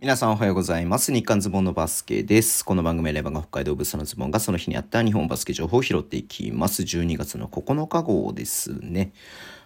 皆さんおはようございます。日刊ズボンのバスケです。この番組レバンが北海道ブースのズボンがその日にあった日本バスケ情報を拾っていきます。12月の9日号ですね。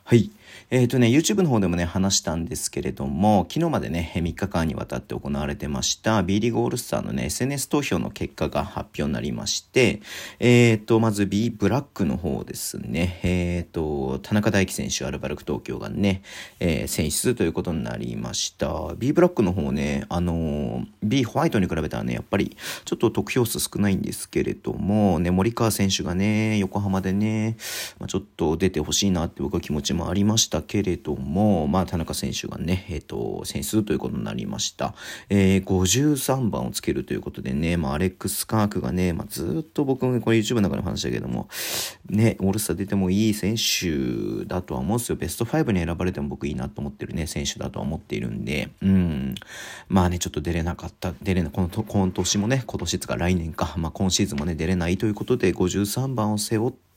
はい。えっ、ー、とね、YouTube の方でもね、話したんですけれども、昨日までね、3日間にわたって行われてました B リーグオールスターのね、SNS 投票の結果が発表になりまして、えっ、ー、と、まず B ブラックの方ですね、えっ、ー、と、田中大輝選手、アルバルク東京がね、え選出ということになりました。B ブラックの方ね、あの B ホワイトに比べたらね、やっぱりちょっと得票数少ないんですけれども、ね、森川選手がね、横浜でね、まあ、ちょっと出てほしいなって僕は気持ちもありましたしたけれども、まあ、田中選手がね、えっ、と、選出ということになりました。えー、53番をつけるということでね、まあ、アレックス・カークがね、まあ、ずっと僕もこれ YouTube の中で話したけども、ね、オールスター出てもいい選手だとは思うんですよ。ベスト5に選ばれても僕いいなと思ってるね、選手だとは思っているんで、うん。まあね、ちょっと出れなかった、出れな、この、今年もね、今年つか来年か、まあ今シーズンもね、出れないということで、53番を背負って、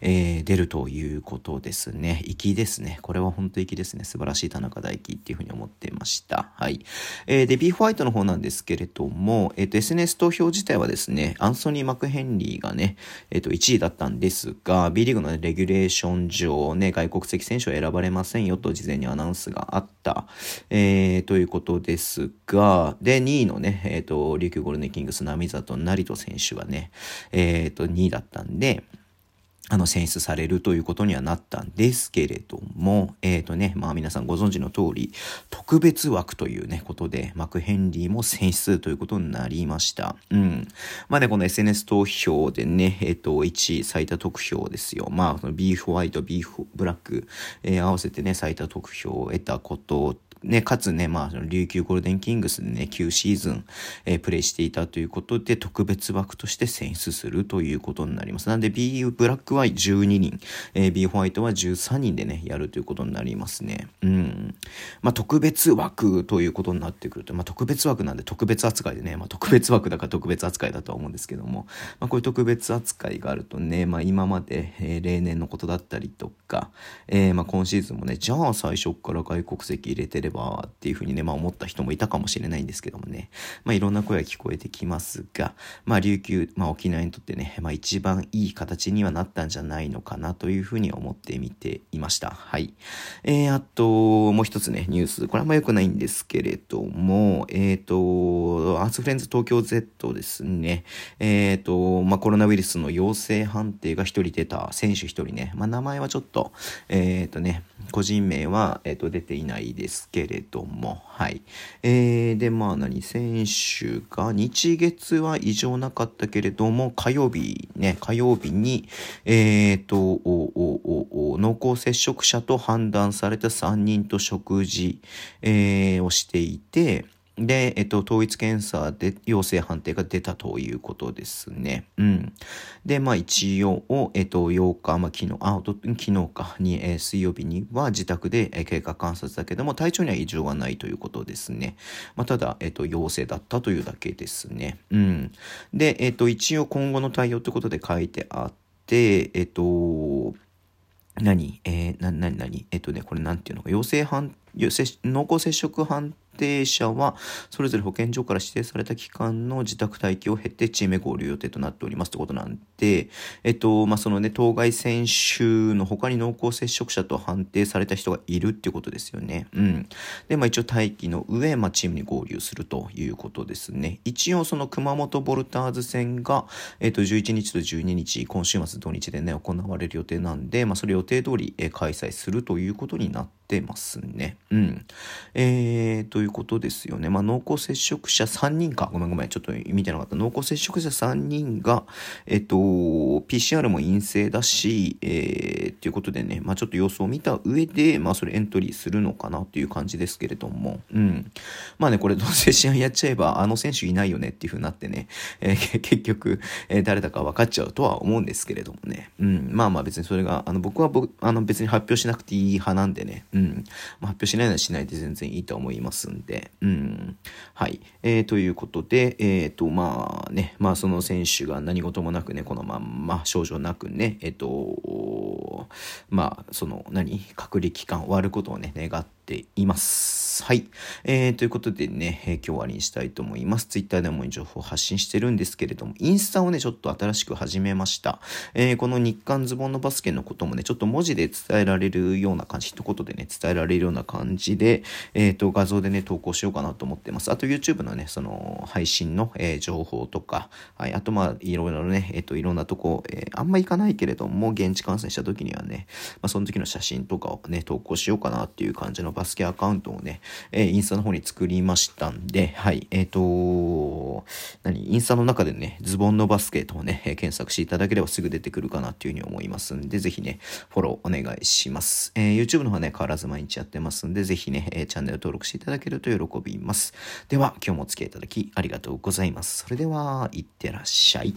えー、出るということですね。粋ですね。これは本当粋ですね。素晴らしい田中大輝っていうふうに思ってました。はい。えー、で、B ホワイトの方なんですけれども、えっ、ー、と、SNS 投票自体はですね、アンソニー・マクヘンリーがね、えっ、ー、と、1位だったんですが、B リーグの、ね、レギュレーション上、ね、外国籍選手は選ばれませんよと事前にアナウンスがあった、えー、ということですが、で、2位のね、えっ、ー、と、琉球ゴールデンキングス、波里成人選手はね、えっ、ー、と、2位だったんで、あの、選出されるということにはなったんですけれども、えっ、ー、とね、まあ皆さんご存知の通り、特別枠というね、ことで、マクヘンリーも選出ということになりました。うん。まあね、この SNS 投票でね、えっ、ー、と、1位最多得票ですよ。まあ、ビーフホワイト、ビーフブラック、えー、合わせてね、最多得票を得たことね、かつね、まあ、琉球ゴールデンキングスでね、9シーズン、えー、プレイしていたということで、特別枠として選出するということになります。なんで、B ブラックは12人、えー、B ホワイトは13人でね、やるということになりますね。うん。まあ、特別枠ということになってくると、まあ、特別枠なんで特別扱いでね、まあ、特別枠だから特別扱いだとは思うんですけども、まあ、こういう特別扱いがあるとね、まあ、今まで、えー、例年のことだったりとか、えー、まあ、今シーズンもね、じゃあ最初から外国籍入れてればばっていうふうにね、まあ思った人もいたかもしれないんですけどもね、まあいろんな声が聞こえてきますが、まあ琉球、まあ沖縄にとってね、まあ一番いい形にはなったんじゃないのかなというふうに思ってみていました。はい。えー、あと、もう一つね、ニュース。これあんま良くないんですけれども、えっ、ー、と、アーツフレンズ東京 Z ですね。えっ、ー、と、まあコロナウイルスの陽性判定が一人出た選手一人ね、まあ名前はちょっと、えっ、ー、とね、個人名は、えっ、と出ていないですけれども、はい。えー、で、まあ何、選手が日月は異常なかったけれども、火曜日ね、火曜日に、え、ー、と、おおお濃厚接触者と判断された3人と食事、えー、をしていて、で、えっと、統一検査で陽性判定が出たということですね。うん。で、まあ一応、えっと、8日、まあ昨日、あ、昨日かに、えー、水曜日には自宅で、えー、経過観察だけども、体調には異常はないということですね。まあただ、えっと、陽性だったというだけですね。うん。で、えっと、一応今後の対応ということで書いてあって、えっと、何？えー、な、なになにえっとね、これなんていうのか、陽性判定、濃厚接触判定者は、それぞれ保健所から指定された期間の自宅待機を経てチームへ合流予定となっておりますってことなんで、えっと、まあ、そのね、当該選手の他に濃厚接触者と判定された人がいるっていうことですよね。うん。で、まあ、一応待機の上、まあ、チームに合流するということですね。一応、その熊本ボルターズ戦が、えっと、11日と12日、今週末土日でね、行われる予定なんで、まあ、それ予定通り、開催するということになってますね。うん。えー、ということですよね。まあ、濃厚接触者3人か。ごめんごめん。ちょっと見てなかった。濃厚接触者3人が、えっと、PCR も陰性だし、えー、っていうことでね、まあ、ちょっと様子を見た上で、まあ、それエントリーするのかなっていう感じですけれども、うん。まあね、これどうせ試合やっちゃえば、あの選手いないよねっていう風になってね、えー、結局、えー、誰だか分かっちゃうとは思うんですけれどもね。うん。まあまあ別にそれが、あの、僕は僕、あの別に発表しなくていい派なんでね、うん。まあ、発表しないならしないで全然いいと思いますんで、うん。はい。えー、ということで、えっ、ー、と、まあね、まあその選手が何事もなくね、このまんま症状なくね、えっ、ー、と、まあ、その、何？隔離期間終わることをね、願、っています。はい。えー、ということでね、えー、今日終わりにしたいと思います。ツイッターでも情報を発信してるんですけれども、インスタをね、ちょっと新しく始めました。えー、この日韓ズボンのバスケのこともね、ちょっと文字で伝えられるような感じ、一言でね、伝えられるような感じで、えっ、ー、と、画像でね、投稿しようかなと思ってます。あと YouTube のね、その、配信の、えー、情報とか、はい、あとまあ、いろいろね、えっ、と、いろんなとこ、えあんま行かないけれども、現地観戦した時にはね、まあ、その時の写真とかをね、投稿しようかなっていう感じのバスケアカウントをね、えー、インスタの方に作りましたんで、はい、えっ、ー、と何、インスタの中でね、ズボンのバスケとね、えー、検索していただければすぐ出てくるかなっていうふうに思いますんで、ぜひね、フォローお願いします。え、YouTube の方はね、変わらず毎日やってますんで、ぜひね、え、チャンネル登録していただけると喜びます。では、今日もお付き合いいただきありがとうございます。それでは、いってらっしゃい。